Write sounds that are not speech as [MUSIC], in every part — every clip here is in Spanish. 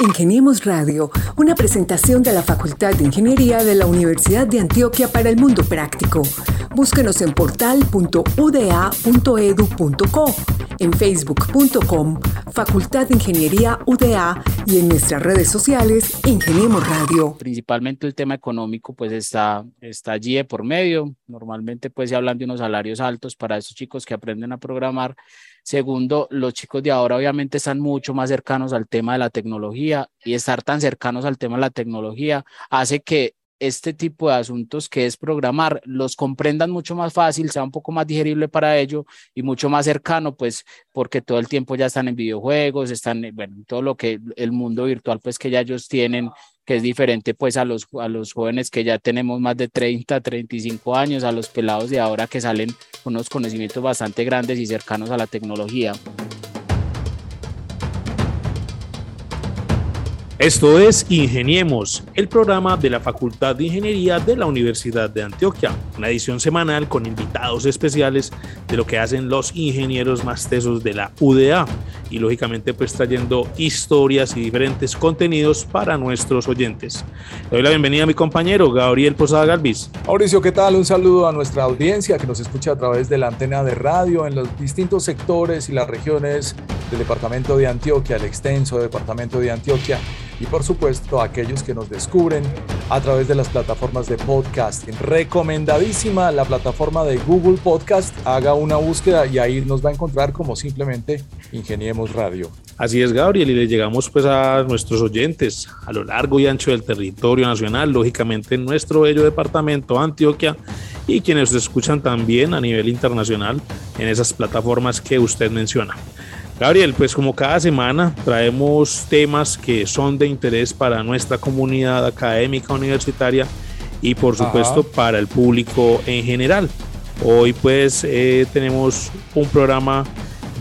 Ingeniemos Radio, una presentación de la Facultad de Ingeniería de la Universidad de Antioquia para el Mundo Práctico. Búsquenos en portal.uda.edu.co, en facebook.com, Facultad de Ingeniería UDA y en nuestras redes sociales, Ingeniemos Radio. Principalmente el tema económico pues está, está allí de por medio. Normalmente pues se hablan de unos salarios altos para esos chicos que aprenden a programar Segundo, los chicos de ahora obviamente están mucho más cercanos al tema de la tecnología y estar tan cercanos al tema de la tecnología hace que este tipo de asuntos que es programar los comprendan mucho más fácil, sea un poco más digerible para ellos y mucho más cercano, pues porque todo el tiempo ya están en videojuegos, están, bueno, todo lo que el mundo virtual pues que ya ellos tienen que es diferente pues a los, a los jóvenes que ya tenemos más de 30, 35 años, a los pelados de ahora que salen con unos conocimientos bastante grandes y cercanos a la tecnología. Esto es Ingeniemos, el programa de la Facultad de Ingeniería de la Universidad de Antioquia, una edición semanal con invitados especiales de lo que hacen los ingenieros más tesos de la UDA y lógicamente pues trayendo historias y diferentes contenidos para nuestros oyentes. Le doy la bienvenida a mi compañero Gabriel Posada Galvis. Mauricio, ¿qué tal? Un saludo a nuestra audiencia que nos escucha a través de la antena de radio en los distintos sectores y las regiones departamento de Antioquia, el extenso departamento de Antioquia y por supuesto aquellos que nos descubren a través de las plataformas de podcasting. Recomendadísima la plataforma de Google Podcast. Haga una búsqueda y ahí nos va a encontrar como simplemente Ingeniemos Radio. Así es, Gabriel, y le llegamos pues a nuestros oyentes a lo largo y ancho del territorio nacional, lógicamente en nuestro bello departamento Antioquia y quienes escuchan también a nivel internacional en esas plataformas que usted menciona. Gabriel, pues como cada semana traemos temas que son de interés para nuestra comunidad académica universitaria y por supuesto para el público en general. Hoy pues eh, tenemos un programa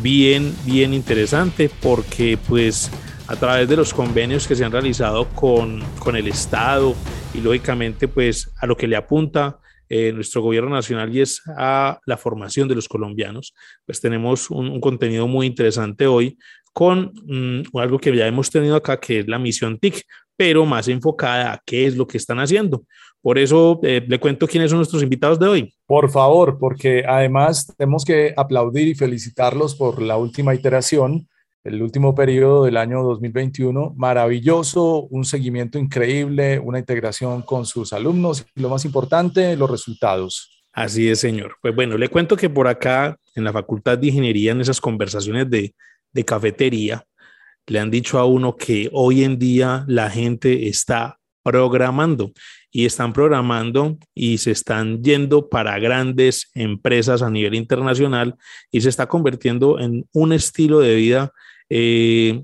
bien, bien interesante porque pues a través de los convenios que se han realizado con, con el Estado y lógicamente pues a lo que le apunta eh, nuestro gobierno nacional y es a la formación de los colombianos, pues tenemos un, contenido muy interesante hoy con mm, algo que ya hemos tenido acá, que es la misión TIC, pero más enfocada a qué es lo que están haciendo. Por eso eh, le cuento quiénes son nuestros invitados de hoy. Por favor, porque además tenemos que aplaudir y felicitarlos por la última iteración el último periodo del año 2021, maravilloso, un seguimiento increíble, una integración con sus alumnos y lo más importante, los resultados. Así es, señor. Pues bueno, le cuento que por acá en la Facultad de Ingeniería, en esas conversaciones de, de cafetería, le han dicho a uno que hoy en día la gente está programando y están programando y se están yendo para grandes empresas a nivel internacional y se está convirtiendo en un estilo de vida eh,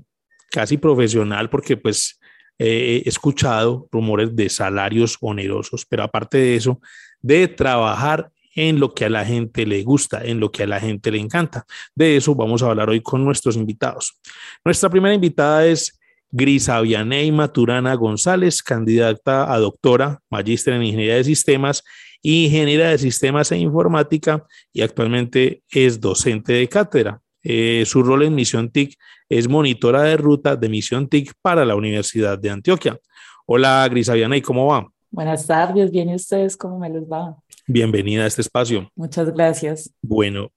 casi profesional, porque pues he escuchado rumores de salarios onerosos, pero aparte de eso, de trabajar en lo que a la gente le gusta, en lo que a la gente le encanta. De eso vamos a hablar hoy con nuestros invitados. Nuestra primera invitada es Grisa Vianey Maturana González, candidata a doctora, magíster en Ingeniería de Sistemas, ingeniera de Sistemas e Informática y actualmente es docente de cátedra. Eh, su rol en Misión TIC es monitora de ruta de Misión TIC para la Universidad de Antioquia. Hola, Grisaviana, ¿y cómo va? Buenas tardes, bien y ustedes, ¿cómo me les va? Bienvenida a este espacio. Muchas gracias. Bueno,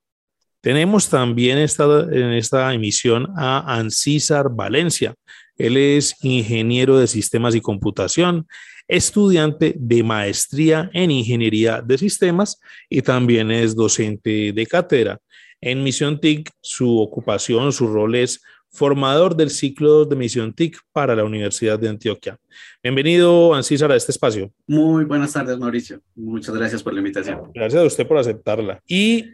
tenemos también esta, en esta emisión a Ancísar Valencia. Él es ingeniero de sistemas y computación, estudiante de maestría en ingeniería de sistemas y también es docente de cátedra. En Misión TIC, su ocupación, su rol es formador del ciclo de Misión TIC para la Universidad de Antioquia. Bienvenido, Ancísar, a este espacio. Muy buenas tardes, Mauricio. Muchas gracias por la invitación. Gracias a usted por aceptarla. Y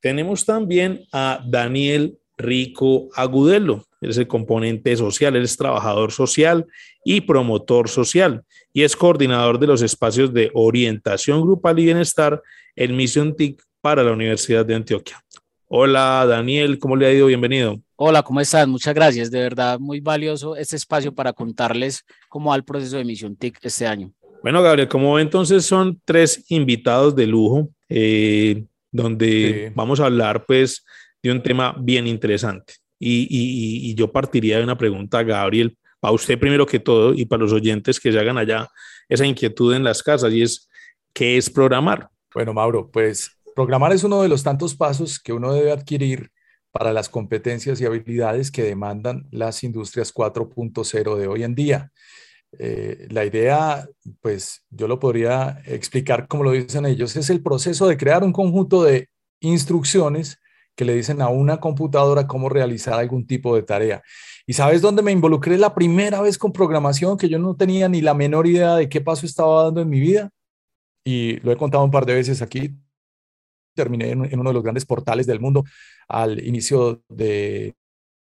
tenemos también a Daniel Rico Agudelo. Él es el componente social, él es trabajador social y promotor social y es coordinador de los espacios de orientación grupal y bienestar en Misión TIC para la Universidad de Antioquia. Hola Daniel, ¿cómo le ha ido? Bienvenido. Hola, ¿cómo estás? Muchas gracias. De verdad, muy valioso este espacio para contarles cómo va el proceso de emisión TIC este año. Bueno, Gabriel, como entonces son tres invitados de lujo, eh, donde vamos a hablar pues de un tema bien interesante. Y, y, yo partiría de una pregunta, Gabriel, para usted primero que todo y para los oyentes que se hagan allá esa inquietud en las casas y es, ¿qué es programar? Bueno, Mauro, pues programar es uno de los tantos pasos que uno debe adquirir para las competencias y habilidades que demandan las industrias 4.0 de hoy en día. Eh, la idea, pues yo lo podría explicar como lo dicen ellos, es el proceso de crear un conjunto de instrucciones que le dicen a una computadora cómo realizar algún tipo de tarea. ¿Y sabes dónde me involucré la primera vez con programación que yo no tenía ni la menor idea de qué paso estaba dando en mi vida? Y lo he contado un par de veces aquí. Terminé en, uno de los grandes portales del mundo al inicio de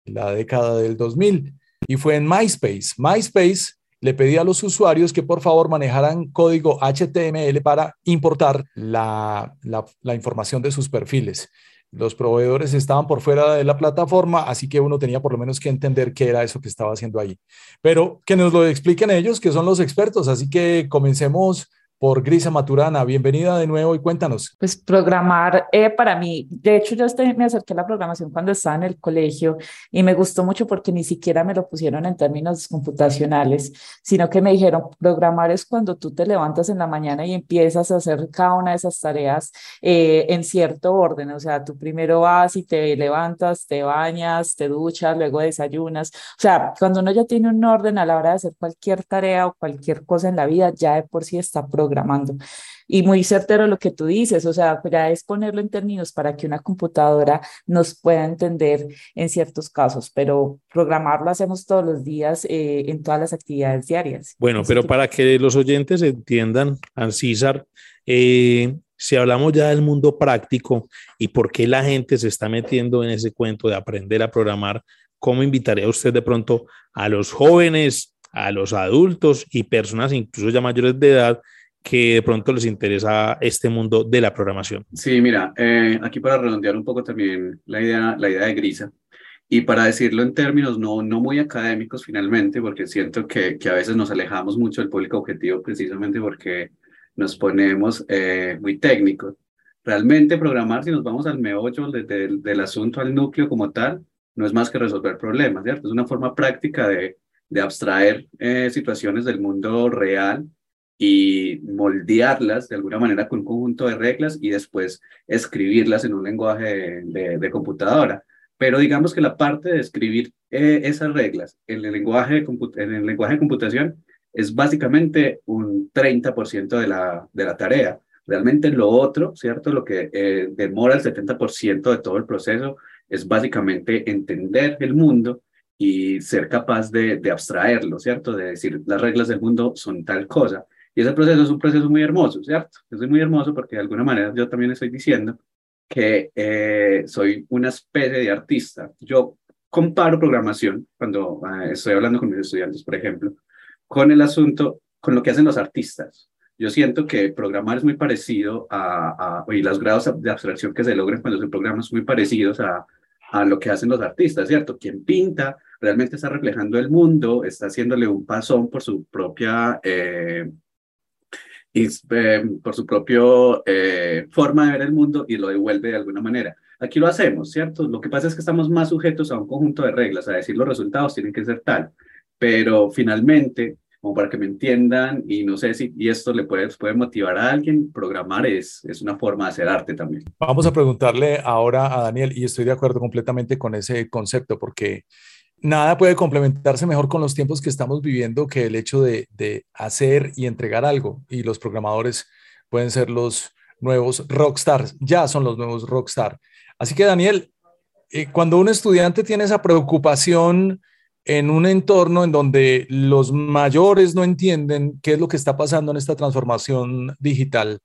la década del 2000 y fue en MySpace. MySpace le pedí a los usuarios que por favor manejaran código HTML para importar la, la, información de sus perfiles. Los proveedores estaban por fuera de la plataforma, así que uno tenía por lo menos que entender qué era eso que estaba haciendo ahí. Pero que nos lo expliquen ellos, que son los expertos. Así que comencemos por Grisa Maturana. Bienvenida de nuevo y cuéntanos. Pues programar eh, para mí, de hecho yo me acerqué a la programación cuando estaba en el colegio y me gustó mucho porque ni siquiera me lo pusieron en términos computacionales, sino que me dijeron, programar es cuando tú te levantas en la mañana y empiezas a hacer cada una de esas tareas eh, en cierto orden, o sea, tú primero vas y te levantas, te bañas, te duchas, luego desayunas, o sea, cuando uno ya tiene un orden a la hora de hacer cualquier tarea o cualquier cosa en la vida, ya de por sí está programado programando. Y muy certero lo que tú dices, o sea, ya es ponerlo en términos para que una computadora nos pueda entender en ciertos casos, pero programarlo hacemos todos los días eh, en todas las actividades diarias. Bueno, pero para que los oyentes entiendan, Ancísar, eh, si hablamos ya del mundo práctico y por qué la gente se está metiendo en ese cuento de aprender a programar, ¿cómo invitaría usted de pronto a los jóvenes, a los adultos y personas incluso ya mayores de edad que de pronto les interesa este mundo de la programación. Sí, mira, eh, aquí para redondear un poco también la idea, la idea de Grisa, y para decirlo en términos no, no muy académicos finalmente, porque siento que, que a veces nos alejamos mucho del público objetivo precisamente porque nos ponemos eh, muy técnicos. Realmente programar, si nos vamos al meollo del, del asunto, al núcleo como tal, no es más que resolver problemas. Es una forma práctica de, de abstraer eh, situaciones del mundo real y moldearlas de alguna manera con un conjunto de reglas y después escribirlas en un lenguaje de, computadora. Pero digamos que la parte de escribir eh, esas reglas en el, lenguaje de en el lenguaje de computación es básicamente un 30% de la, de la tarea. Realmente lo otro, ¿cierto? Lo que eh, demora el 70% de todo el proceso es básicamente entender el mundo y ser capaz de, de abstraerlo, ¿cierto? De decir, las reglas del mundo son tal cosa y ese proceso es un proceso muy hermoso, ¿cierto? Es muy hermoso porque de alguna manera yo también estoy diciendo que eh, soy una especie de artista. Yo comparo programación, cuando eh, estoy hablando con mis estudiantes, por ejemplo, con el asunto, con lo que hacen los artistas. Yo siento que programar es muy parecido a, a y los grados de abstracción que se logran cuando se programan son muy parecidos a, a lo que hacen los artistas, ¿cierto? Quien pinta realmente está reflejando el mundo, está haciéndole un pasón por su propia eh, y, eh, por su propia eh, forma de ver el mundo y lo devuelve de alguna manera. Aquí lo hacemos, ¿cierto? Lo que pasa es que estamos más sujetos a un conjunto de reglas, a decir los resultados tienen que ser tal, pero finalmente, como para que me entiendan, y no sé si y esto le puede, puede motivar a alguien, programar es, es una forma de hacer arte también. Vamos a preguntarle ahora a Daniel, y estoy de acuerdo completamente con ese concepto, porque nada puede complementarse mejor con los tiempos que estamos viviendo que el hecho de, hacer y entregar algo. Y los programadores pueden ser los nuevos rockstars, ya son los nuevos rockstar. Así que Daniel, eh, cuando un estudiante tiene esa preocupación en un entorno en donde los mayores no entienden qué es lo que está pasando en esta transformación digital,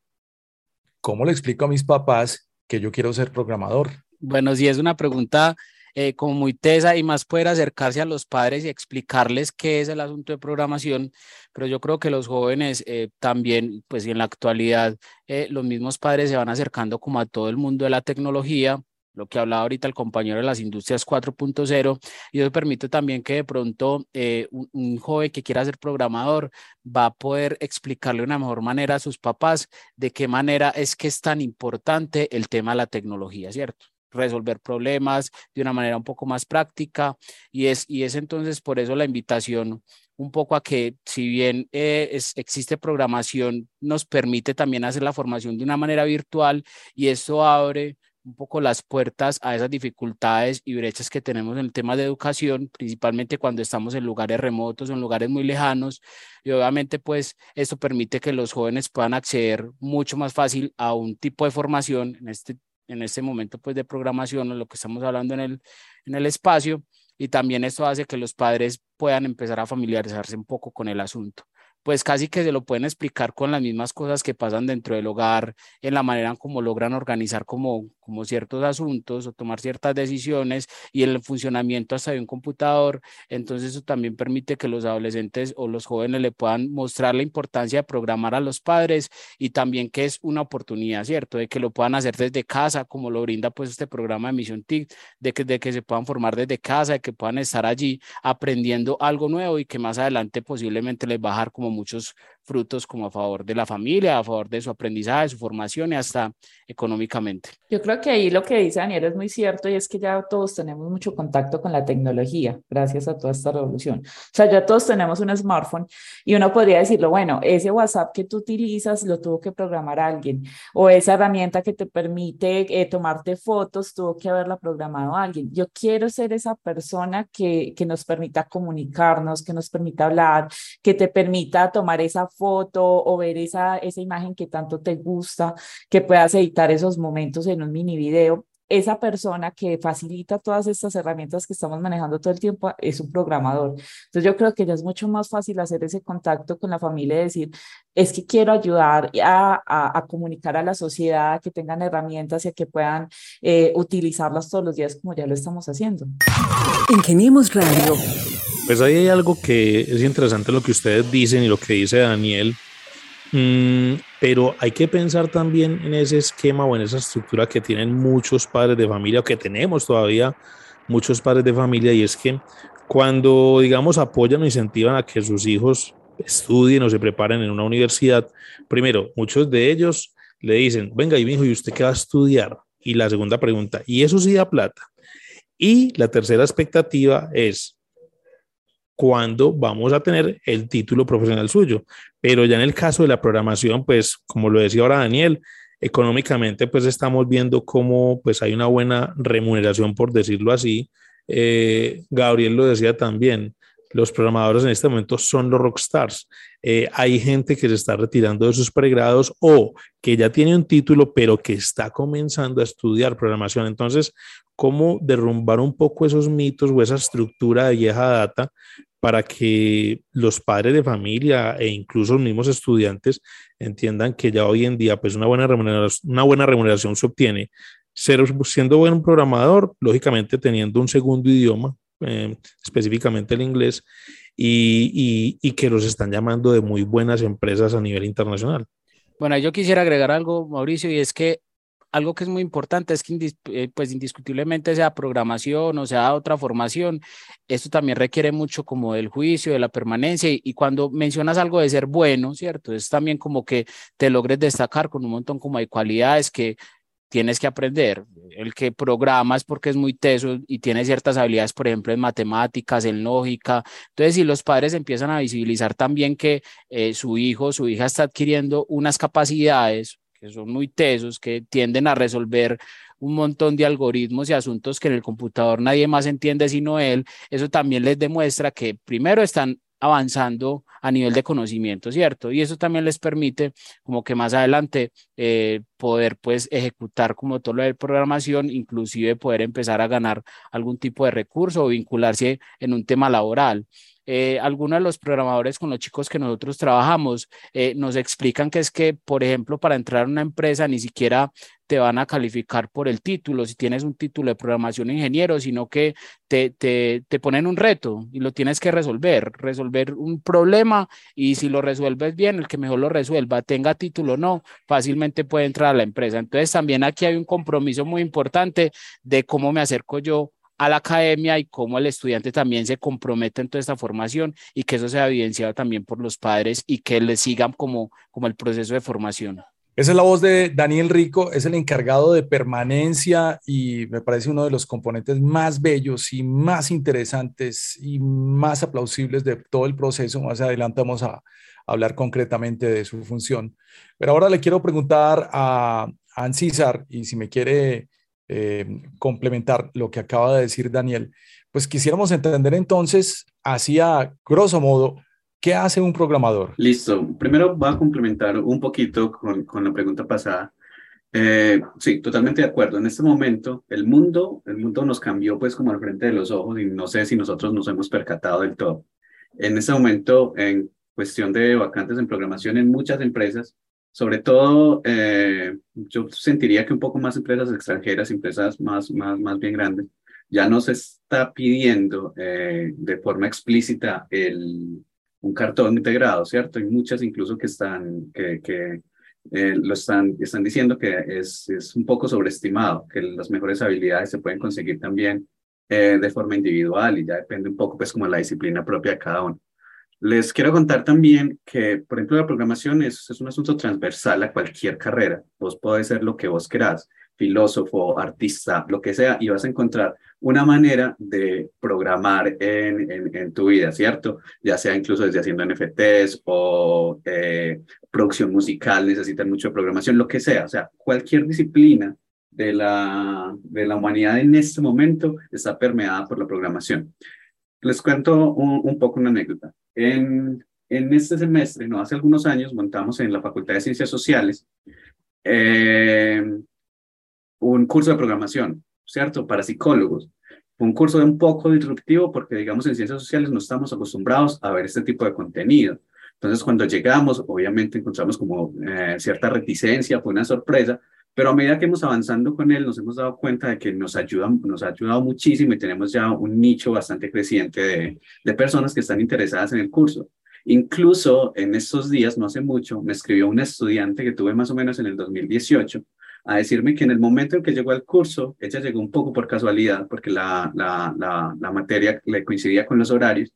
¿cómo le explico a mis papás que yo quiero ser programador? Bueno, si es una pregunta eh, como muy tesa y más poder acercarse a los padres y explicarles qué es el asunto de programación, pero yo creo que los jóvenes eh, también, pues en la actualidad, eh, los mismos padres se van acercando como a todo el mundo de la tecnología, lo que hablaba ahorita el compañero de las industrias 4.0, y eso permite también que de pronto un, un, joven que quiera ser programador va a poder explicarle de una mejor manera a sus papás de qué manera es que es tan importante el tema de la tecnología, ¿cierto? Resolver problemas de una manera un poco más práctica y es, y es entonces por eso la invitación un poco a que si bien eh, existe programación, nos permite también hacer la formación de una manera virtual y esto abre un poco las puertas a esas dificultades y brechas que tenemos en el tema de educación, principalmente cuando estamos en lugares remotos o en lugares muy lejanos. Y obviamente, pues, esto permite que los jóvenes puedan acceder mucho más fácil a un tipo de formación en este, en este momento, pues, de programación, o lo que estamos hablando en el, en el espacio. Y también esto hace que los padres puedan empezar a familiarizarse un poco con el asunto pues casi que se lo pueden explicar con las mismas cosas que pasan dentro del hogar, en la manera en cómo logran organizar como, como ciertos asuntos o tomar ciertas decisiones y el funcionamiento hasta de un computador. Entonces eso también permite que los adolescentes o los jóvenes le puedan mostrar la importancia de programar a los padres y también que es una oportunidad, ¿cierto? De que lo puedan hacer desde casa, como lo brinda pues este programa de Misión TIC, de que, de que se puedan formar desde casa, de que puedan estar allí aprendiendo algo nuevo y que más adelante posiblemente les va a como muchos frutos como a favor de la familia, a favor de su aprendizaje, su formación y hasta económicamente. Yo creo que ahí lo que dice Daniel es muy cierto y es que ya todos tenemos mucho contacto con la tecnología gracias a toda esta revolución. O sea, ya todos tenemos un smartphone y uno podría decirlo, bueno, ese WhatsApp que tú utilizas lo tuvo que programar alguien o esa herramienta que te permite eh, tomarte fotos tuvo que haberla programado alguien. Yo quiero ser esa persona que, que nos permita comunicarnos, que nos permita hablar, que te permita tomar esa foto o ver esa, esa imagen que tanto te gusta, que puedas editar esos momentos en un mini video. Esa persona que facilita todas estas herramientas que estamos manejando todo el tiempo es un programador. Entonces yo creo que ya es mucho más fácil hacer ese contacto con la familia y decir, es que quiero ayudar a, a, comunicar a la sociedad, que tengan herramientas y a que puedan eh, utilizarlas todos los días como ya lo estamos haciendo. Ingeniemos Radio. Pues ahí hay algo que es interesante lo que ustedes dicen y lo que dice Daniel, mm, pero hay que pensar también en ese esquema o en esa estructura que tienen muchos padres de familia o que tenemos todavía muchos padres de familia y es que cuando, digamos, apoyan o incentivan a que sus hijos estudien o se preparen en una universidad, primero, muchos de ellos le dicen, venga, y mi hijo, ¿y usted qué va a estudiar? Y la segunda pregunta, ¿y eso sí da plata? Y la tercera expectativa es, cuando vamos a tener el título profesional suyo. Pero ya en el caso de la programación, pues como lo decía ahora Daniel, económicamente pues estamos viendo cómo pues hay una buena remuneración, por decirlo así. Eh, Gabriel lo decía también, los programadores en este momento son los rockstars. Eh, hay gente que se está retirando de sus pregrados o que ya tiene un título, pero que está comenzando a estudiar programación. Entonces, ¿cómo derrumbar un poco esos mitos o esa estructura de vieja data para que los padres de familia e incluso los mismos estudiantes entiendan que ya hoy en día pues una buena remuneración, una buena remuneración se obtiene ser, siendo buen programador, lógicamente teniendo un segundo idioma, eh, específicamente el inglés, y, y, que los están llamando de muy buenas empresas a nivel internacional. Bueno, yo quisiera agregar algo, Mauricio, y es que algo que es muy importante es que eh, pues indiscutiblemente sea programación o sea otra formación, esto también requiere mucho como del juicio, de la permanencia y, cuando mencionas algo de ser bueno, ¿cierto? Es también como que te logres destacar con un montón como de cualidades que tienes que aprender. El que programa es porque es muy teso y tiene ciertas habilidades, por ejemplo, en matemáticas, en lógica. Entonces, si los padres empiezan a visibilizar también que eh, su hijo, su hija está adquiriendo unas capacidades que son muy tesos, que tienden a resolver un montón de algoritmos y asuntos que en el computador nadie más entiende sino él, eso también les demuestra que primero están avanzando a nivel de conocimiento, ¿cierto? Y eso también les permite como que más adelante eh, poder pues ejecutar como todo lo de programación, inclusive poder empezar a ganar algún tipo de recurso o vincularse en un tema laboral eh, algunos de los programadores con los chicos que nosotros trabajamos eh, nos explican que es que, por ejemplo, para entrar a una empresa ni siquiera te van a calificar por el título, si tienes un título de programación ingeniero, sino que te, te, te ponen un reto y lo tienes que resolver, resolver un problema y si lo resuelves bien, el que mejor lo resuelva, tenga título o no, fácilmente puede entrar a la empresa. Entonces también aquí hay un compromiso muy importante de cómo me acerco yo a la academia y cómo el estudiante también se compromete en toda esta formación y que eso sea evidenciado también por los padres y que les sigan como, como el proceso de formación. Esa es la voz de Daniel Rico, es el encargado de permanencia y me parece uno de los componentes más bellos y más interesantes y más aplausibles de todo el proceso. Más adelante vamos a hablar concretamente de su función. Pero ahora le quiero preguntar a Ancísar y si me quiere eh, complementar lo que acaba de decir Daniel, pues quisiéramos entender entonces, así a grosso modo, ¿Qué hace un programador? Listo. Primero voy a complementar un poquito con, con la pregunta pasada. Eh, sí, totalmente de acuerdo. En este momento, el mundo, el mundo nos cambió pues como al frente de los ojos y no sé si nosotros nos hemos percatado del todo. En este momento, en cuestión de vacantes en programación en muchas empresas, sobre todo, eh, yo sentiría que un poco más empresas extranjeras, empresas más, más, más bien grandes, ya nos está pidiendo eh, de forma explícita el, un cartón integrado, ¿cierto? Hay muchas incluso que están, que, eh, lo están, están diciendo que es, es un poco sobreestimado, que las mejores habilidades se pueden conseguir también eh, de forma individual y ya depende un poco pues como la disciplina propia de cada uno. Les quiero contar también que, por ejemplo, la programación es, es un asunto transversal a cualquier carrera. Vos podés ser lo que vos querás filósofo, artista, lo que sea, y vas a encontrar una manera de programar en, en, tu vida, ¿cierto? Ya sea incluso desde haciendo NFTs o eh, producción musical, necesitan mucho de programación, lo que sea, o sea, cualquier disciplina de la, de la humanidad en este momento está permeada por la programación. Les cuento un, un poco una anécdota. En, en este semestre, no hace algunos años, montamos en la Facultad de Ciencias Sociales eh, un curso de programación, ¿cierto? Para psicólogos. un curso un poco disruptivo porque, digamos, en ciencias sociales no estamos acostumbrados a ver este tipo de contenido. Entonces, cuando llegamos, obviamente encontramos como eh, cierta reticencia, fue una sorpresa, pero a medida que hemos avanzando con él, nos hemos dado cuenta de que nos, ayuda, nos ha ayudado muchísimo y tenemos ya un nicho bastante creciente de, de personas que están interesadas en el curso. Incluso en estos días, no hace mucho, me escribió un estudiante que tuve más o menos en el 2018 a decirme que en el momento en que llegó al curso, ella llegó un poco por casualidad, porque la, la, la, la materia le coincidía con los horarios,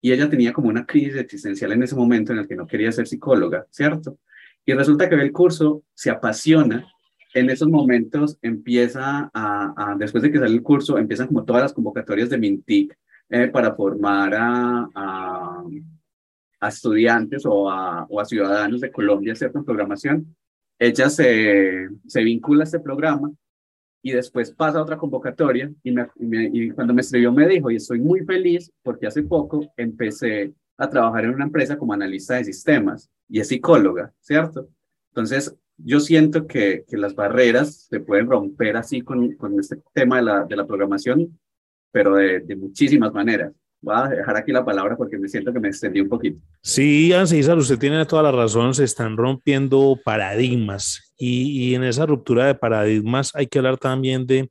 y ella tenía como una crisis existencial en ese momento en el que no quería ser psicóloga, ¿cierto? Y resulta que el curso, se apasiona, en esos momentos empieza a, después de que sale el curso, empiezan como todas las convocatorias de Mintic eh, para formar a, a, a estudiantes o a, o a ciudadanos de Colombia, ¿cierto? En programación ella se, se vincula a este programa y después pasa a otra convocatoria y, me, y, cuando me escribió me dijo, y estoy muy feliz porque hace poco empecé a trabajar en una empresa como analista de sistemas y es psicóloga, ¿cierto? Entonces, yo siento que, que las barreras se pueden romper así con, con este tema de la, de la programación, pero de, de muchísimas maneras. Voy a dejar aquí la palabra porque me siento que me extendí un poquito. Sí, Ancísar, usted tiene toda la razón, se están rompiendo paradigmas y, y, en esa ruptura de paradigmas hay que hablar también de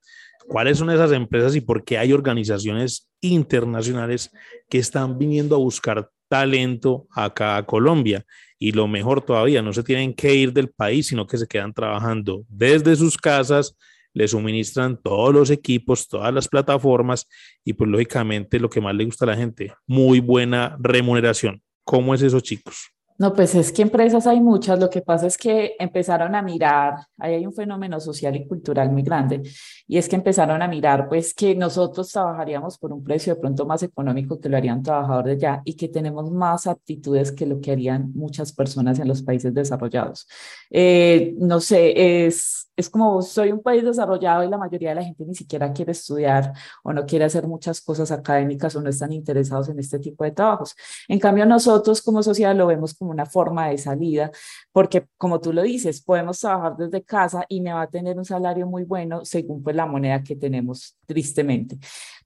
cuáles son esas empresas y por qué hay organizaciones internacionales que están viniendo a buscar talento acá a Colombia. Y lo mejor todavía, no se tienen que ir del país, sino que se quedan trabajando desde sus casas le suministran todos los equipos, todas las plataformas y pues lógicamente lo que más le gusta a la gente, muy buena remuneración. ¿Cómo es eso, chicos? No, pues es que empresas hay muchas, lo que pasa es que empezaron a mirar, ahí hay un fenómeno social y cultural muy grande, y es que empezaron a mirar pues que nosotros trabajaríamos por un precio de pronto más económico que lo harían trabajadores de allá y que tenemos más aptitudes que lo que harían muchas personas en los países desarrollados. Eh, no sé, es, es como soy un país desarrollado y la mayoría de la gente ni siquiera quiere estudiar o no quiere hacer muchas cosas académicas o no están interesados en este tipo de trabajos. En cambio, nosotros como sociedad lo vemos como una forma de salida, porque como tú lo dices, podemos trabajar desde casa y me va a tener un salario muy bueno según pues la moneda que tenemos tristemente.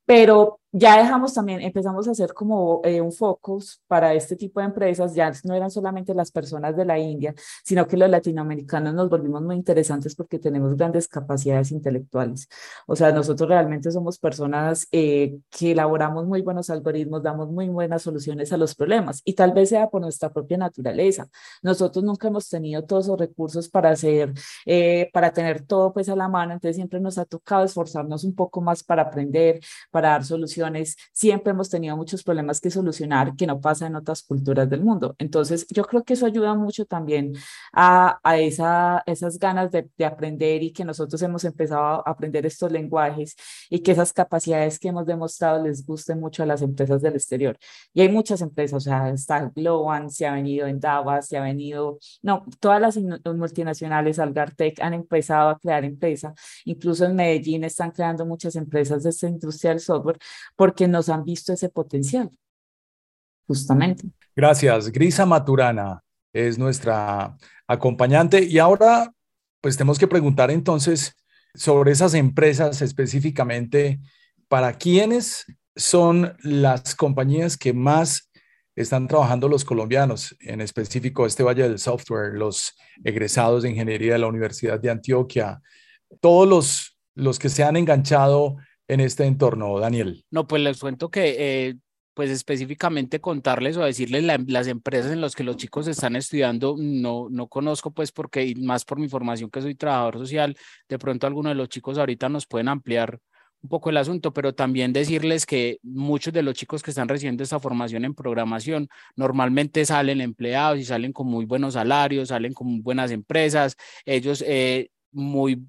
Pero ya dejamos también, empezamos a hacer como eh, un focus para este tipo de empresas, ya no eran solamente las personas de la India, sino que los latinoamericanos nos volvimos muy interesantes porque tenemos grandes capacidades intelectuales. O sea, nosotros realmente somos personas eh, que elaboramos muy buenos algoritmos, damos muy buenas soluciones a los problemas y tal vez sea por nuestra propia naturaleza. Nosotros nunca hemos tenido todos esos recursos para hacer, eh, para tener todo pues a la mano, entonces siempre nos ha tocado esforzarnos un poco más para aprender, para dar soluciones siempre hemos tenido muchos problemas que solucionar que no pasa en otras culturas del mundo. Entonces, yo creo que eso ayuda mucho también a, a esa, esas ganas de, de aprender y que nosotros hemos empezado a aprender estos lenguajes y que esas capacidades que hemos demostrado les gusten mucho a las empresas del exterior. Y hay muchas empresas, o sea, está Globan, se ha venido en Davos, se ha venido, no, todas las multinacionales, Algartec, han empezado a crear empresas, incluso en Medellín están creando muchas empresas de esta industria del software porque nos han visto ese potencial, justamente. Gracias. Grisa Maturana es nuestra acompañante. Y ahora pues tenemos que preguntar entonces sobre esas empresas específicamente, ¿para quiénes son las compañías que más están trabajando los colombianos, en específico este Valle del Software, los egresados de ingeniería de la Universidad de Antioquia, todos los, los que se han enganchado en este entorno, Daniel? No, pues les cuento que eh, pues específicamente contarles o decirles las empresas en las que los chicos están estudiando, no, no conozco pues porque más por mi formación que soy trabajador social, de pronto algunos de los chicos ahorita nos pueden ampliar un poco el asunto, pero también decirles que muchos de los chicos que están recibiendo esta formación en programación normalmente salen empleados y salen con muy buenos salarios, salen con buenas empresas, ellos eh, muy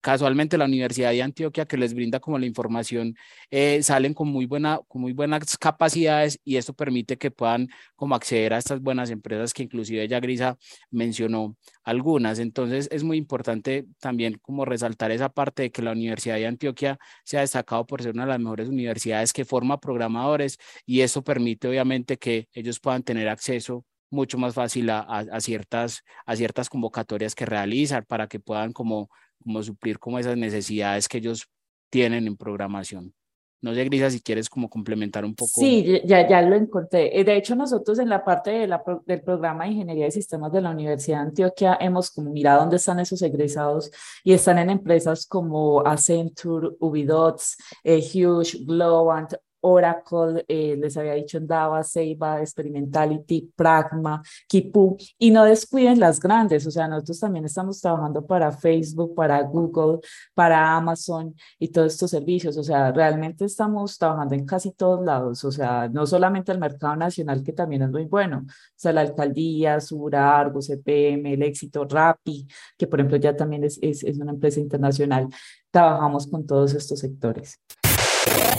casualmente la Universidad de Antioquia que les brinda como la información, eh, salen con muy, buena, con muy buenas capacidades y esto permite que puedan como acceder a estas buenas empresas que inclusive ya Grisa mencionó algunas. Entonces es muy importante también como resaltar esa parte de que la Universidad de Antioquia se ha destacado por ser una de las mejores universidades que forma programadores y eso permite obviamente que ellos puedan tener acceso mucho más fácil a, a, ciertas, a ciertas convocatorias que realizan para que puedan como como suplir como esas necesidades que ellos tienen en programación. No sé, Grisa, si quieres como complementar un poco. Sí, ya, ya lo encontré. Eh, de hecho, nosotros en la parte del programa de Ingeniería de Sistemas de la Universidad de Antioquia hemos como mirado dónde están esos egresados y están en empresas como Accenture, Ubidots, eh, Huge, Globant, Oracle, eh, les había dicho en Dava, Seiba, Experimentality, Pragma, Kipu, y no descuiden las grandes, o sea, nosotros también estamos trabajando para Facebook, para Google, para Amazon y todos estos servicios, o sea, realmente estamos trabajando en casi todos lados, o sea, no solamente el mercado nacional, que también es muy bueno, o sea, la alcaldía, Sura, Argo, CPM, el éxito, Rappi, que por ejemplo ya también es, es, es una empresa internacional, trabajamos con todos estos sectores.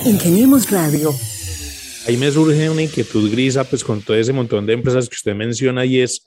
Ingeniemos Radio. Ahí me surge una inquietud grisa, pues con todo ese montón de empresas que usted menciona y es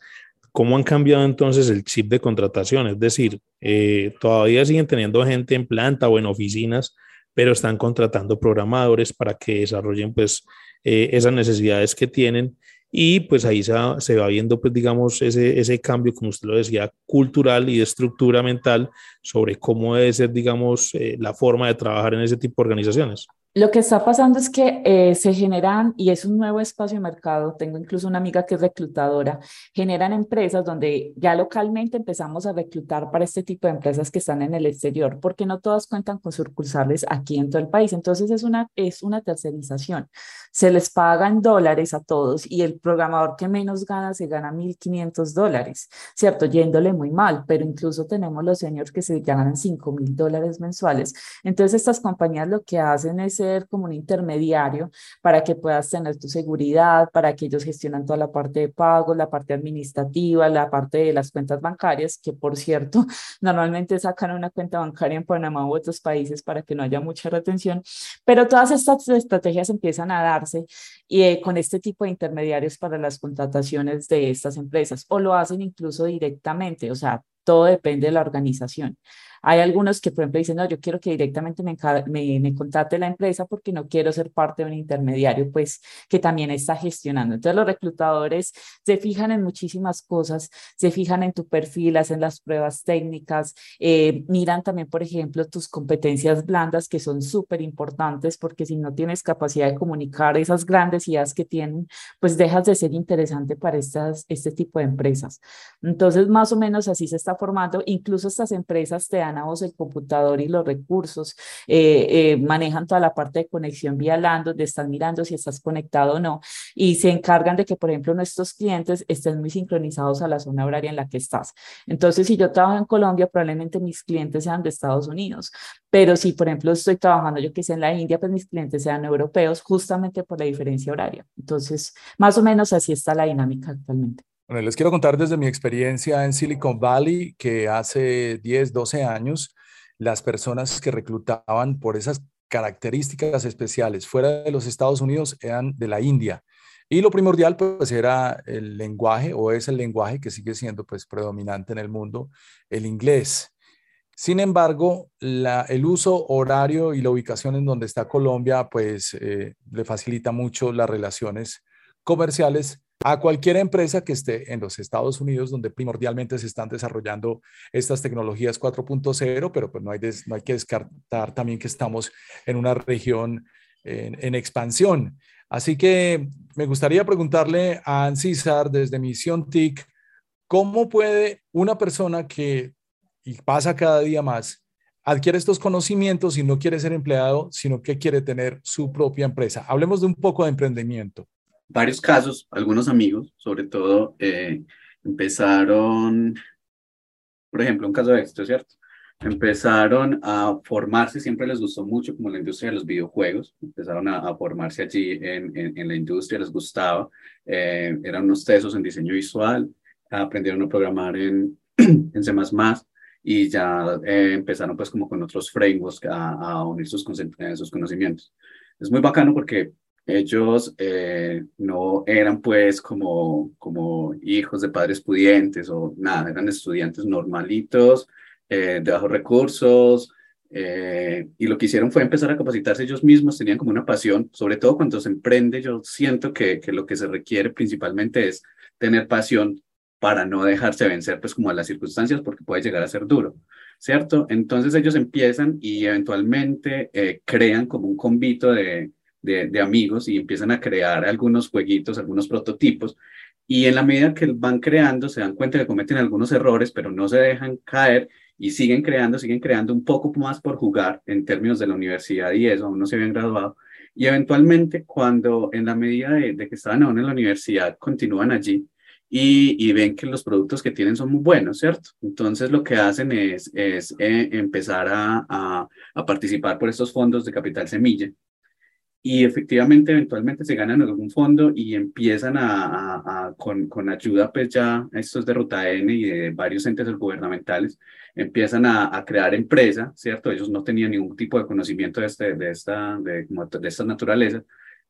cómo han cambiado entonces el chip de contratación. Es decir, eh, todavía siguen teniendo gente en planta o en oficinas, pero están contratando programadores para que desarrollen pues eh, esas necesidades que tienen y pues ahí se se va viendo pues digamos ese, ese cambio, como usted lo decía, cultural y de estructura mental sobre cómo debe ser digamos eh, la forma de trabajar en ese tipo de organizaciones. Lo que está pasando es que eh, se generan, y es un nuevo espacio de mercado, tengo incluso una amiga que es reclutadora, generan empresas donde ya localmente empezamos a reclutar para este tipo de empresas que están en el exterior, porque no todas cuentan con sucursales aquí en todo el país. Entonces es una, es una tercerización. Se les pagan dólares a todos y el programador que menos gana se gana 1.500 dólares, ¿cierto? Yéndole muy mal, pero incluso tenemos los señores que se ganan 5.000 dólares mensuales. Entonces estas compañías lo que hacen es como un intermediario para que puedas tener tu seguridad, para que ellos gestionan toda la parte de pagos, la parte administrativa, la parte de las cuentas bancarias, que por cierto, [LAUGHS] normalmente sacan una cuenta bancaria en Panamá u otros países para que no haya mucha retención, pero todas estas estrategias empiezan a darse y, eh, con este tipo de intermediarios para las contrataciones de estas empresas o lo hacen incluso directamente, o sea, todo depende de la organización. Hay algunos que, por ejemplo, dicen, no, yo quiero que directamente me, me, me, contrate la empresa porque no quiero ser parte de un intermediario, pues, que también está gestionando. Entonces, los reclutadores se fijan en muchísimas cosas, se fijan en tu perfil, hacen las pruebas técnicas, eh, miran también, por ejemplo, tus competencias blandas, que son súper importantes, porque si no tienes capacidad de comunicar esas grandes ideas que tienen, pues dejas de ser interesante para estas, este tipo de empresas. Entonces, más o menos así se está formando. Incluso estas empresas te dan dan a vos el computador y los recursos, eh, eh, manejan toda la parte de conexión vía LAN, donde están mirando si estás conectado o no, y se encargan de que, por ejemplo, nuestros clientes estén muy sincronizados a la zona horaria en la que estás. Entonces, si yo trabajo en Colombia, probablemente mis clientes sean de Estados Unidos, pero si, por ejemplo, estoy trabajando, yo que sé, en la India, pues mis clientes sean europeos, justamente por la diferencia horaria. Entonces, más o menos así está la dinámica actualmente. Les quiero contar desde mi experiencia en Silicon Valley que hace 10, 12 años, las personas que reclutaban por esas características especiales fuera de los Estados Unidos eran de la India. Y lo primordial pues era el lenguaje o es el lenguaje que sigue siendo pues predominante en el mundo, el inglés. Sin embargo, el uso horario y la ubicación en donde está Colombia pues eh, le facilita mucho las relaciones comerciales a cualquier empresa que esté en los Estados Unidos, donde primordialmente se están desarrollando estas tecnologías 4.0, pero pues no hay, que descartar también que estamos en una región en, expansión. Así que me gustaría preguntarle a Ancísar desde Misión TIC, ¿cómo puede una persona que y pasa cada día más, adquiere estos conocimientos y no quiere ser empleado, sino que quiere tener su propia empresa? Hablemos de un poco de emprendimiento varios casos, algunos amigos, sobre todo, eh, empezaron, por ejemplo, un caso de éxito, ¿cierto? Empezaron a formarse, siempre les gustó mucho como la industria de los videojuegos, empezaron a, formarse allí en, en, la industria, les gustaba, eh, eran unos tesos en diseño visual, aprendieron a programar en, [CLEARS THROAT] en C++ y ya eh, empezaron pues como con otros frameworks a, a unir sus, sus conocimientos. Es muy bacano porque ellos eh, no eran pues como, como hijos de padres pudientes o nada, eran estudiantes normalitos, eh, de bajos recursos, eh, y lo que hicieron fue empezar a capacitarse ellos mismos, tenían como una pasión, sobre todo cuando se emprende, yo siento que, que lo que se requiere principalmente es tener pasión para no dejarse vencer pues como a las circunstancias porque puede llegar a ser duro, ¿cierto? Entonces ellos empiezan y eventualmente crean como un convito de, de, amigos y empiezan a crear algunos jueguitos, algunos prototipos. Y en la medida que van creando, se dan cuenta que cometen algunos errores, pero no se dejan caer y siguen creando, siguen creando un poco más por jugar en términos de la universidad y eso, aún no se habían graduado. Y eventualmente, cuando en la medida de, que estaban aún en la universidad, continúan allí y, ven que los productos que tienen son muy buenos, ¿cierto? Entonces lo que hacen es, es eh, empezar a, a, a, participar por estos fondos de capital semilla y efectivamente eventualmente se ganan algún fondo y empiezan a, con, con, ayuda pues ya estos de Ruta N y de varios entes gubernamentales, empiezan a, crear empresa, ¿cierto? Ellos no tenían ningún tipo de conocimiento de, este, de, esta, de, de esta naturaleza,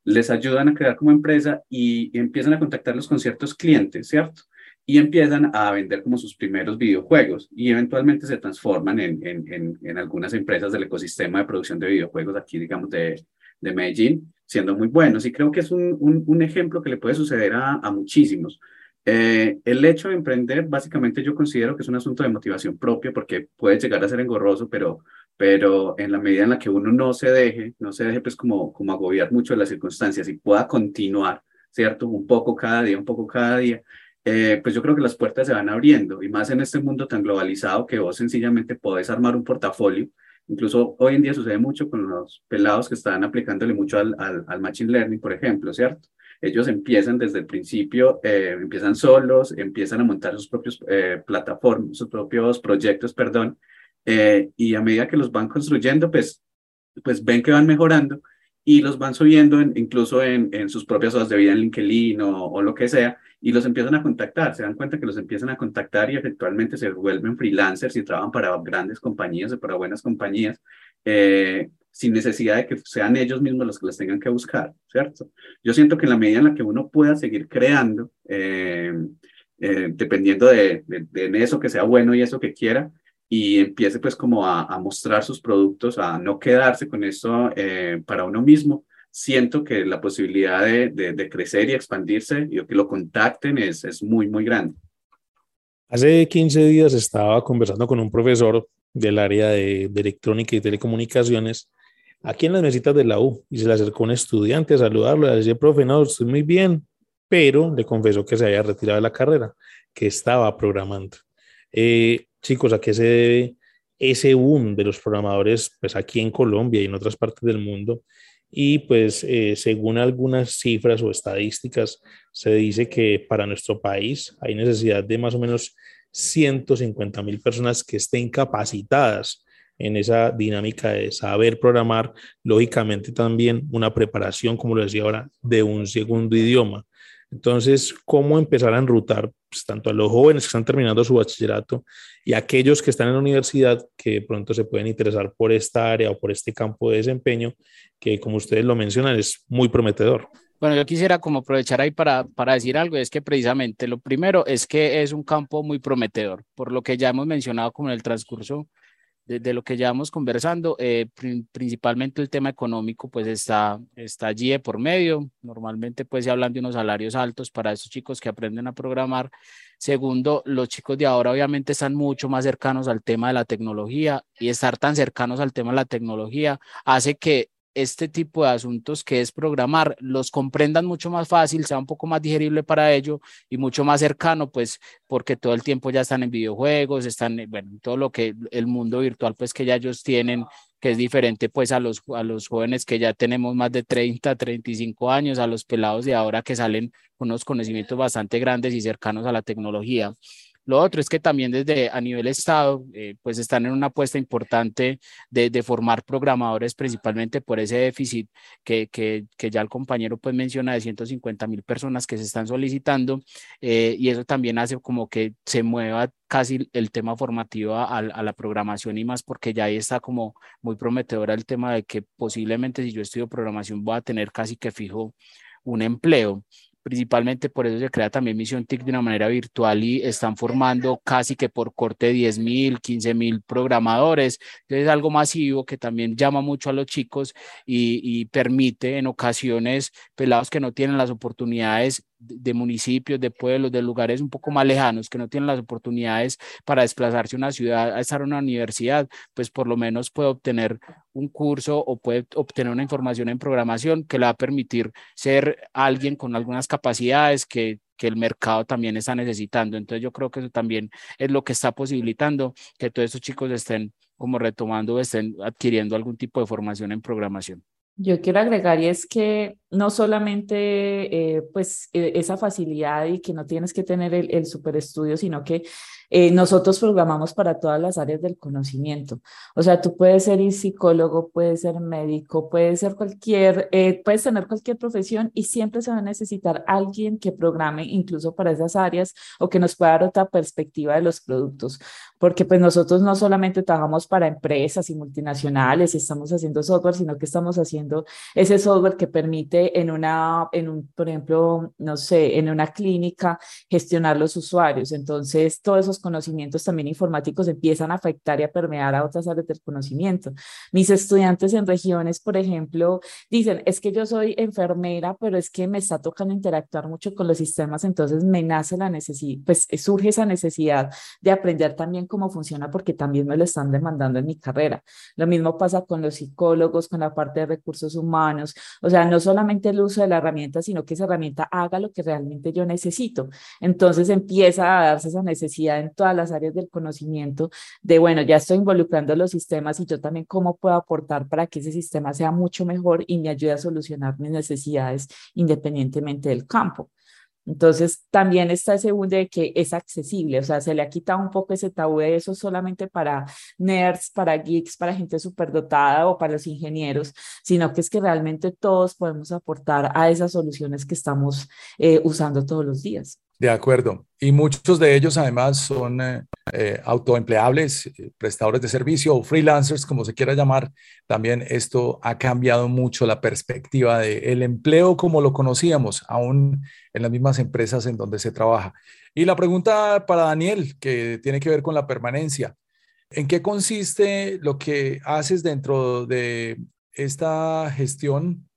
les ayudan a crear como empresa y, empiezan a contactarlos con ciertos clientes, ¿cierto? Y empiezan a vender como sus primeros videojuegos y eventualmente se transforman en, en, en, en algunas empresas del ecosistema de producción de videojuegos aquí, digamos, de, de Medellín, siendo muy buenos. Y creo que es un, un, ejemplo que le puede suceder a, a muchísimos. Eh, el hecho de emprender, básicamente yo considero que es un asunto de motivación propia porque puede llegar a ser engorroso, pero, pero en la medida en la que uno no se deje, no se deje pues como, como agobiar mucho las circunstancias y pueda continuar, ¿cierto? Un poco cada día, un poco cada día, eh, pues yo creo que las puertas se van abriendo y más en este mundo tan globalizado que vos sencillamente podés armar un portafolio Incluso hoy en día sucede mucho con los pelados que están aplicándole mucho al, al, Machine Learning, por ejemplo, ¿cierto? Ellos empiezan desde el principio, eh, empiezan solos, empiezan a montar sus propios eh, plataformas, sus propios proyectos, perdón, eh, y a medida que los van construyendo, pues, pues ven que van mejorando y los van subiendo incluso en, en, sus propias hojas de vida en LinkedIn o, o, lo que sea, y los empiezan a contactar, se dan cuenta que los empiezan a contactar y eventualmente se vuelven freelancers y trabajan para grandes compañías o para buenas compañías, eh, sin necesidad de que sean ellos mismos los que les tengan que buscar, ¿cierto? Yo siento que en la medida en la que uno pueda seguir creando, eh, eh, dependiendo de, de, eso que sea bueno y eso que quiera, y empiece pues como a mostrar sus productos, a no quedarse con eso para uno mismo, siento que la posibilidad de, de, crecer y expandirse y que lo contacten es, es muy, muy grande. Hace 15 días estaba conversando con un profesor del área de, de, electrónica y telecomunicaciones aquí en las mesitas de la U y se le acercó un estudiante a saludarlo y le decía, profe, no, estoy muy bien, pero le confesó que se había retirado de la carrera, que estaba programando. Eh, chicos, ¿a qué se debe ese boom de los programadores pues aquí en Colombia y en otras partes del mundo. Y pues eh, según algunas cifras o estadísticas, se dice que para nuestro país hay necesidad de más o menos 150 mil personas que estén capacitadas en esa dinámica de saber programar, lógicamente también una preparación, como lo decía ahora, de un segundo idioma. Entonces, ¿cómo empezar a enrutar pues, tanto a los jóvenes que están terminando su bachillerato y a aquellos que están en la universidad que de pronto se pueden interesar por esta área o por este campo de desempeño que, como ustedes lo mencionan, es muy prometedor? Bueno, yo quisiera como aprovechar ahí para, para decir algo, es que precisamente lo primero es que es un campo muy prometedor, por lo que ya hemos mencionado como en el transcurso de, lo que llevamos conversando, eh, principalmente el tema económico, pues está, está allí de por medio. Normalmente, pues se hablan de unos salarios altos para esos chicos que aprenden a programar. Segundo, los chicos de ahora obviamente están mucho más cercanos al tema de la tecnología y estar tan cercanos al tema de la tecnología hace que este tipo de asuntos que es programar los comprendan mucho más fácil, sea un poco más digerible para ellos y mucho más cercano, pues porque todo el tiempo ya están en videojuegos, están, bueno, todo lo que el mundo virtual pues que ya ellos tienen, que es diferente pues a los, a los jóvenes que ya tenemos más de 30, 35 años, a los pelados de ahora que salen con unos conocimientos bastante grandes y cercanos a la tecnología. Lo otro es que también desde a nivel Estado, eh, pues están en una apuesta importante de, formar programadores principalmente por ese déficit que, que, ya el compañero pues menciona de 150 mil personas que se están solicitando eh, y eso también hace como que se mueva casi el tema formativo a, a, la programación y más porque ya ahí está como muy prometedora el tema de que posiblemente si yo estudio programación voy a tener casi que fijo un empleo principalmente por eso se crea también Misión TIC de una manera virtual y están formando casi que por corte 10 mil, 15 mil programadores. Entonces es algo masivo que también llama mucho a los chicos y, y permite en ocasiones pelados que no tienen las oportunidades de municipios, de pueblos, de lugares un poco más lejanos que no tienen las oportunidades para desplazarse a una ciudad, a estar en una universidad, pues por lo menos puede obtener un curso o puede obtener una información en programación que le va a permitir ser alguien con algunas capacidades que, que el mercado también está necesitando. Entonces yo creo que eso también es lo que está posibilitando que todos estos chicos estén como retomando, estén adquiriendo algún tipo de formación en programación. Yo quiero agregar y es que no solamente eh, pues e, esa facilidad y que no tienes que tener el, el super estudio, sino que eh, nosotros programamos para todas las áreas del conocimiento. O sea, tú puedes ser psicólogo, puedes ser médico, puedes ser cualquier, eh, puedes tener cualquier profesión y siempre se va a necesitar alguien que programe incluso para esas áreas o que nos pueda dar otra perspectiva de los productos. Porque pues nosotros no solamente trabajamos para empresas y multinacionales y estamos haciendo software, sino que estamos haciendo ese software que permite en una, en un, por ejemplo, no sé, en una clínica gestionar los usuarios. Entonces, todos esos conocimientos también informáticos empiezan a afectar y a permear a otras áreas del conocimiento. Mis estudiantes en regiones, por ejemplo, dicen, es que yo soy enfermera, pero es que me está tocando interactuar mucho con los sistemas, entonces me nace la necesidad, pues surge esa necesidad de aprender también cómo funciona porque también me lo están demandando en mi carrera. Lo mismo pasa con los psicólogos, con la parte de recursos humanos, o sea, no solamente el uso de la herramienta, sino que esa herramienta haga lo que realmente yo necesito. Entonces empieza a darse esa necesidad todas las áreas del conocimiento de, bueno, ya estoy involucrando los sistemas y yo también cómo puedo aportar para que ese sistema sea mucho mejor y me ayude a solucionar mis necesidades independientemente del campo. Entonces, también está ese de que es accesible, o sea, se le ha quitado un poco ese tabú de eso solamente para nerds, para geeks, para gente superdotada o para los ingenieros, sino que es que realmente todos podemos aportar a esas soluciones que estamos eh, usando todos los días. De acuerdo. Y muchos de ellos además son eh, eh, autoempleables, prestadores de servicio o freelancers, como se quiera llamar. También esto ha cambiado mucho la perspectiva del empleo como lo conocíamos, aún en las mismas empresas en donde se trabaja. Y la pregunta para Daniel, que tiene que ver con la permanencia. ¿En qué consiste lo que haces dentro de esta gestión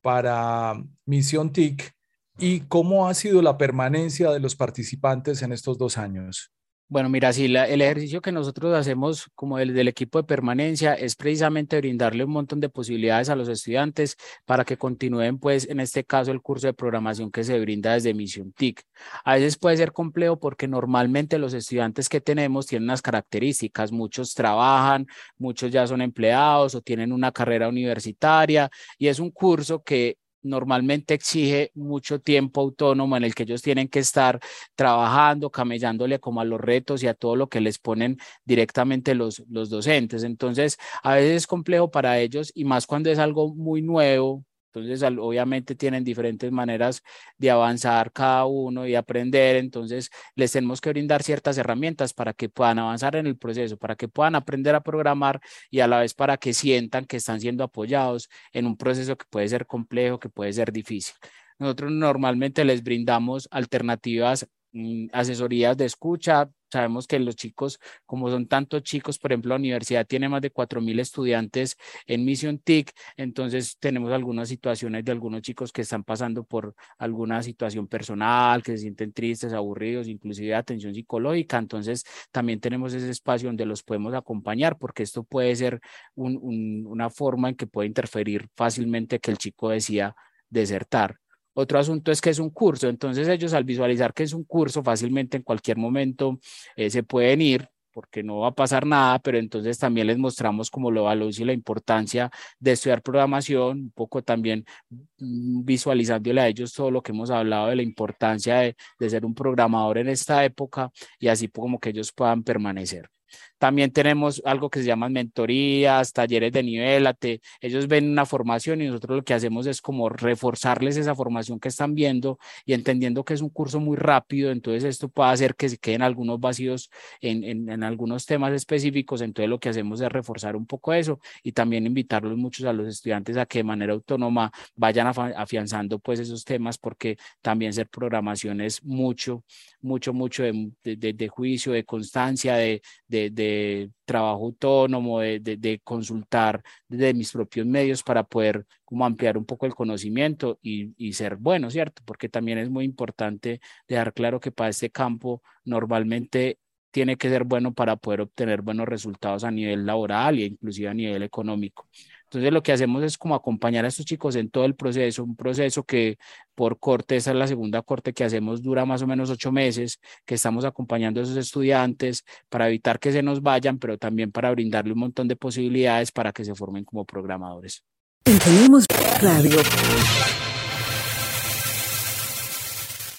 para Misión TIC? ¿Y cómo ha sido la permanencia de los participantes en estos dos años? Bueno, mira, sí, el ejercicio que nosotros hacemos como el del equipo de permanencia es precisamente brindarle un montón de posibilidades a los estudiantes para que continúen, pues, en este caso, el curso de programación que se brinda desde Misión TIC. A veces puede ser complejo porque normalmente los estudiantes que tenemos tienen unas características, muchos trabajan, muchos ya son empleados o tienen una carrera universitaria y es un curso que normalmente exige mucho tiempo autónomo en el que ellos tienen que estar trabajando, camellándole como a los retos y a todo lo que les ponen directamente los, los docentes. Entonces, a veces es complejo para ellos y más cuando es algo muy nuevo, entonces, obviamente tienen diferentes maneras de avanzar cada uno y aprender. Entonces, les tenemos que brindar ciertas herramientas para que puedan avanzar en el proceso, para que puedan aprender a programar y a la vez para que sientan que están siendo apoyados en un proceso que puede ser complejo, que puede ser difícil. Nosotros normalmente les brindamos alternativas mm, asesorías de escucha, Sabemos que los chicos, como son tantos chicos, por ejemplo, la universidad tiene más de 4.000 estudiantes en Misión TIC, entonces tenemos algunas situaciones de algunos chicos que están pasando por alguna situación personal, que se sienten tristes, aburridos, inclusive atención psicológica, entonces también tenemos ese espacio donde los podemos acompañar, porque esto puede ser una forma en que puede interferir fácilmente que el chico decida desertar. Otro asunto es que es un curso, entonces ellos al visualizar que es un curso fácilmente en cualquier momento eh, se pueden ir porque no va a pasar nada, pero entonces también les mostramos como lo valor y la importancia de estudiar programación, un poco también mm, visualizándole a ellos todo lo que hemos hablado de la importancia de, de ser un programador en esta época y así como que ellos puedan permanecer. También tenemos algo que se llama mentorías, talleres de nivel. Ellos ven una formación y nosotros lo que hacemos es como reforzarles esa formación que están viendo y entendiendo que es un curso muy rápido. Entonces esto puede hacer que se queden algunos vacíos en, en, en algunos temas específicos. Entonces lo que hacemos es reforzar un poco eso y también invitarlos muchos a los estudiantes a que de manera autónoma vayan afianzando pues esos temas porque también ser programación es mucho, mucho, mucho de, de, de juicio, de constancia, de, de, trabajo autónomo, de, de, consultar desde mis propios medios para poder ampliar un poco el conocimiento y, y, ser bueno, ¿cierto? Porque también es muy importante dejar claro que para este campo normalmente tiene que ser bueno para poder obtener buenos resultados a nivel laboral e inclusive a nivel económico. Entonces lo que hacemos es como acompañar a estos chicos en todo el proceso, un proceso que por corte, esa es la segunda corte que hacemos, dura más o menos ocho meses, que estamos acompañando a esos estudiantes para evitar que se nos vayan, pero también para brindarle un montón de posibilidades para que se formen como programadores. Radio.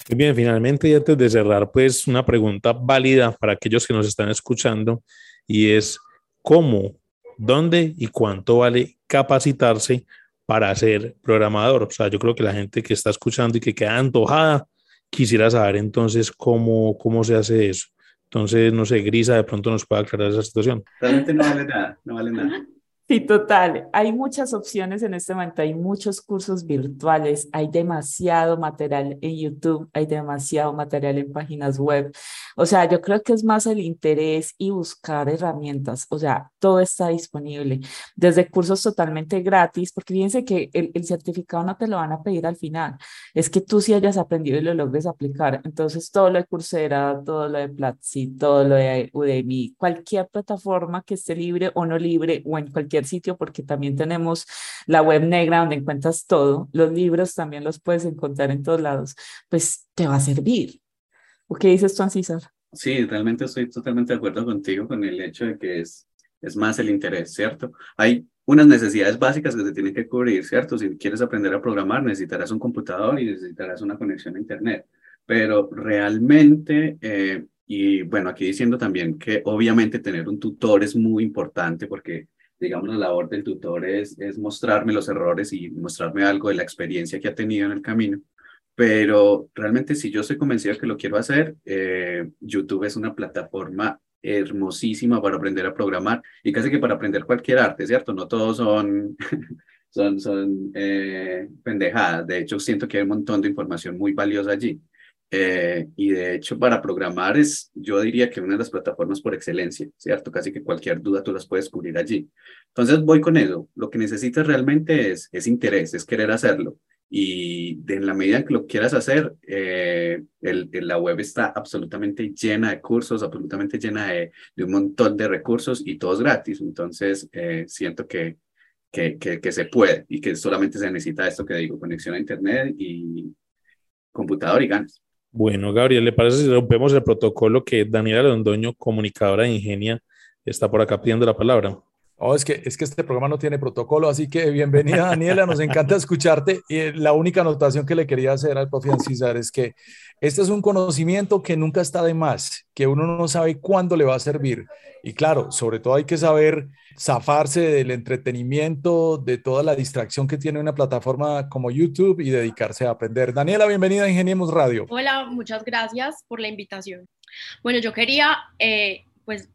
Muy bien, finalmente y antes de cerrar, pues una pregunta válida para aquellos que nos están escuchando y es, ¿cómo dónde y cuánto vale capacitarse para ser programador. O sea, yo creo que la gente que está escuchando y que queda antojada quisiera saber entonces cómo, cómo se hace eso. Entonces, no sé, Grisa de pronto nos puede aclarar esa situación. Realmente no vale nada, no vale nada. Sí, total. Hay muchas opciones en este momento, hay muchos cursos virtuales, hay demasiado material en YouTube, hay demasiado material en páginas web. O sea, yo creo que es más el interés y buscar herramientas. O sea, todo está disponible, desde cursos totalmente gratis, porque fíjense que el, el certificado no te lo van a pedir al final, es que tú sí hayas aprendido y lo logres aplicar. Entonces, todo lo de Coursera, todo lo de Platzi, todo lo de Udemy, cualquier plataforma que esté libre o no libre o en cualquier sitio porque también tenemos la web negra donde encuentras todo, los libros también los puedes encontrar en todos lados, pues te va a servir. ¿O qué dices tú, César? Sí, realmente estoy totalmente de acuerdo contigo con el hecho de que es, es más el interés, ¿cierto? Hay unas necesidades básicas que se tienen que cubrir, ¿cierto? Si quieres aprender a programar, necesitarás un computador y necesitarás una conexión a Internet. Pero realmente, eh, y bueno, aquí diciendo también que obviamente tener un tutor es muy importante porque digamos, la labor del tutor es, es mostrarme los errores y mostrarme algo de la experiencia que ha tenido en el camino. Pero realmente si yo estoy convencido que lo quiero hacer, eh, YouTube es una plataforma hermosísima para aprender a programar y casi que para aprender cualquier arte, ¿cierto? No todos son, [LAUGHS] son, son eh, pendejadas. De hecho, siento que hay un montón de información muy valiosa allí. Eh, y de hecho, para programar es, yo diría que una de las plataformas por excelencia, ¿cierto? Casi que cualquier duda tú las puedes cubrir allí. Entonces voy con eso. Lo que necesitas realmente es, es interés, es querer hacerlo. y en la medida en que lo quieras hacer, eh, el, la web está absolutamente llena de cursos, absolutamente llena de, de un montón de recursos y todos gratis. Entonces, eh, siento que, que, que, se puede y que solamente se necesita esto que digo, conexión a Internet y computador y ganas. Bueno, Gabriel, ¿le parece si rompemos el protocolo que Daniela Londoño, comunicadora de Ingenia, está por acá pidiendo la palabra? Oh, es, que, es que este programa no tiene protocolo, así que bienvenida Daniela, nos encanta escucharte. Y eh, la única anotación que le quería hacer al profe Ancizar es que este es un conocimiento que nunca está de más, que uno no sabe cuándo le va a servir. Y claro, sobre todo hay que saber zafarse del entretenimiento, de toda la distracción que tiene una plataforma como YouTube y dedicarse a aprender. Daniela, bienvenida a Ingeniemos Radio. Hola, muchas gracias por la invitación. Bueno, yo quería eh, pues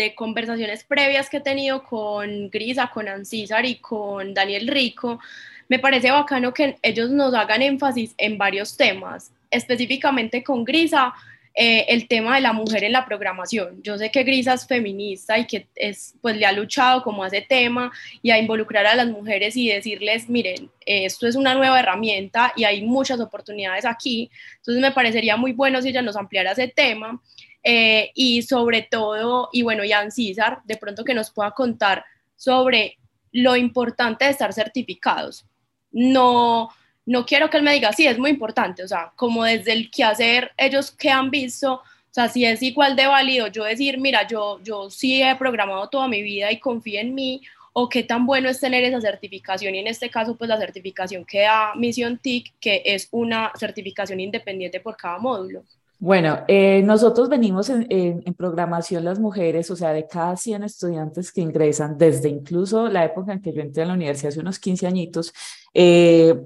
de conversaciones previas que he tenido con Grisa, con Ancísar y con Daniel Rico, me parece bacano que ellos nos hagan énfasis en varios temas, específicamente con Grisa, eh, el tema de la mujer en la programación. Yo sé que Grisa es feminista y que es, pues, le ha luchado como a ese tema y a involucrar a las mujeres y decirles, miren, esto es una nueva herramienta y hay muchas oportunidades aquí. Entonces me parecería muy bueno si ella nos ampliara ese tema. Eh, y sobre todo, y bueno, Jan César, de pronto que nos pueda contar sobre lo importante de estar certificados. No, no quiero que él me diga, sí, es muy importante, o sea, como desde el que hacer ellos que han visto, o sea, si es igual de válido yo decir, mira, yo, yo sí he programado toda mi vida y confío en mí, o qué tan bueno es tener esa certificación y en este caso pues la certificación que da Mission TIC, que es una certificación independiente por cada módulo. Bueno, eh, nosotros venimos en, en, programación las mujeres, o sea, de cada 100 estudiantes que ingresan, desde incluso la época en que yo entré a la universidad hace unos 15 añitos, eh,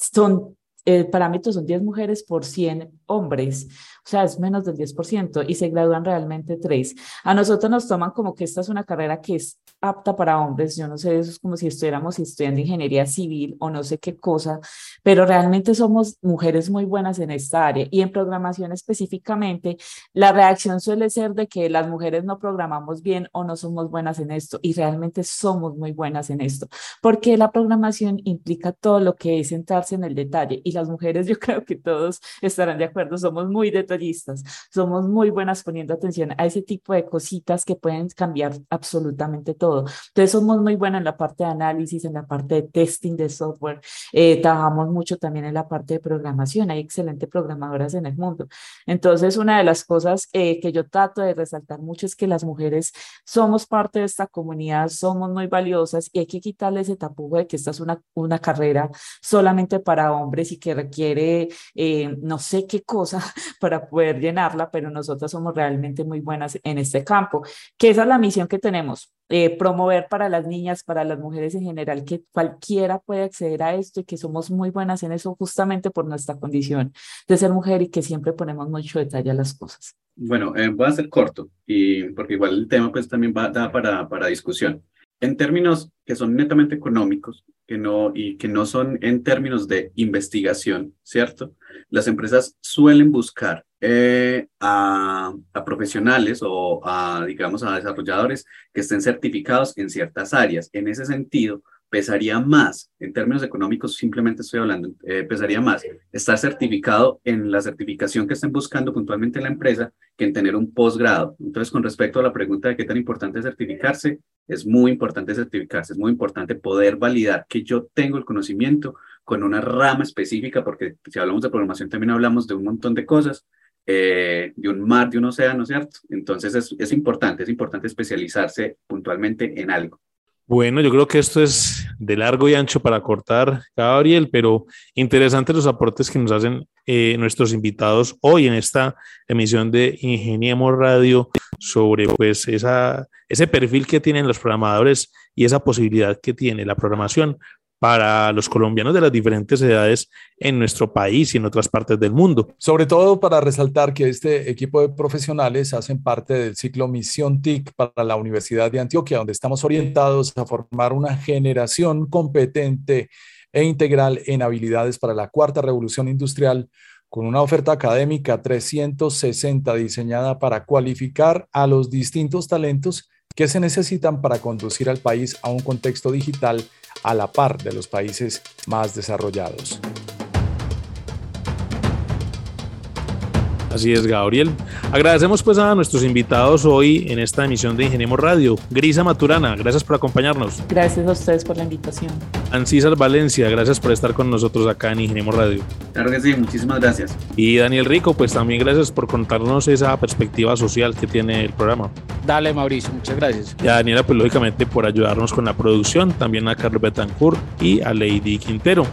son, el parámetro son 10 mujeres por 100 hombres o sea, es menos del 10% y se gradúan realmente tres. A nosotros nos toman como que esta es una carrera que es apta para hombres, yo no sé, eso es como si estuviéramos estudiando ingeniería civil o no sé qué cosa, pero realmente somos mujeres muy buenas en esta área y en programación específicamente, la reacción suele ser de que las mujeres no programamos bien o no somos buenas en esto y realmente somos muy buenas en esto, porque la programación implica todo lo que es centrarse en el detalle y las mujeres yo creo que todos estarán de acuerdo, somos muy detallistas somos muy buenas poniendo atención a ese tipo de cositas que pueden cambiar absolutamente todo. Entonces somos muy buenas en la parte de análisis, en la parte de testing de software. Eh, trabajamos mucho también en la parte de programación. Hay excelentes programadoras en el mundo. Entonces una de las cosas eh, que yo trato de resaltar mucho es que las mujeres somos parte de esta comunidad, somos muy valiosas y hay que quitarle ese tapujo de que esta es una, una carrera solamente para hombres y que requiere eh, no sé qué cosa [LAUGHS] para poder llenarla, pero nosotras somos realmente muy buenas en este campo, que esa es la misión que tenemos, eh, promover para las niñas, para las mujeres en general, que cualquiera puede acceder a esto y que somos muy buenas en eso justamente por nuestra condición de ser mujer y que siempre ponemos mucho detalle a las cosas. Bueno, eh, voy a ser corto, y porque igual el tema pues también va a para, para discusión. En términos que son netamente económicos que no, y que no son en términos de investigación, ¿cierto? Las empresas suelen buscar eh, a, a, profesionales o a, digamos, a desarrolladores que estén certificados en ciertas áreas. En ese sentido, pesaría más, en términos económicos, simplemente estoy hablando, eh, pesaría más estar certificado en la certificación que estén buscando puntualmente en la empresa que en tener un posgrado. Entonces, con respecto a la pregunta de qué tan importante es certificarse, es muy importante certificarse, es muy importante poder validar que yo tengo el conocimiento con una rama específica, porque si hablamos de programación también hablamos de un montón de cosas, eh, de un mar, de un océano, ¿cierto? Entonces es, es importante, es importante especializarse puntualmente en algo. Bueno, yo creo que esto es de largo y ancho para cortar, Gabriel, pero interesantes los aportes que nos hacen eh, nuestros invitados hoy en esta emisión de Ingeniemos Radio sobre pues esa, ese perfil que tienen los programadores y esa posibilidad que tiene la programación para los colombianos de las diferentes edades en nuestro país y en otras partes del mundo. Sobre todo para resaltar que este equipo de profesionales hacen parte del ciclo Misión TIC para la Universidad de Antioquia, donde estamos orientados a formar una generación competente e integral en habilidades para la cuarta revolución industrial con una oferta académica 360 diseñada para cualificar a los distintos talentos que se necesitan para conducir al país a un contexto digital a la par de los países más desarrollados. Así es, Gabriel. Agradecemos pues a nuestros invitados hoy en esta emisión de Ingeniemos Radio. Grisa Maturana, gracias por acompañarnos. Gracias a ustedes por la invitación. Ancísar Valencia, gracias por estar con nosotros acá en Ingeniemos Radio. Claro que sí, muchísimas gracias. Y Daniel Rico, pues también gracias por contarnos esa perspectiva social que tiene el programa. Dale, Mauricio, muchas gracias. Y a Daniela, pues lógicamente por ayudarnos con la producción, también a Carlos Betancourt y a Lady Quintero.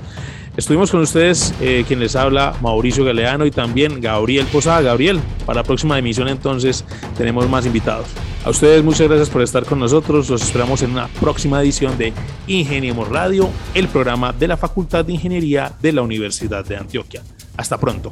Estuvimos con ustedes, eh, quien les habla, Mauricio Galeano y también Gabriel Posada. Gabriel, para la próxima emisión entonces tenemos más invitados. A ustedes muchas gracias por estar con nosotros. Los esperamos en una próxima edición de Ingeniemos Radio, el programa de la Facultad de Ingeniería de la Universidad de Antioquia. Hasta pronto.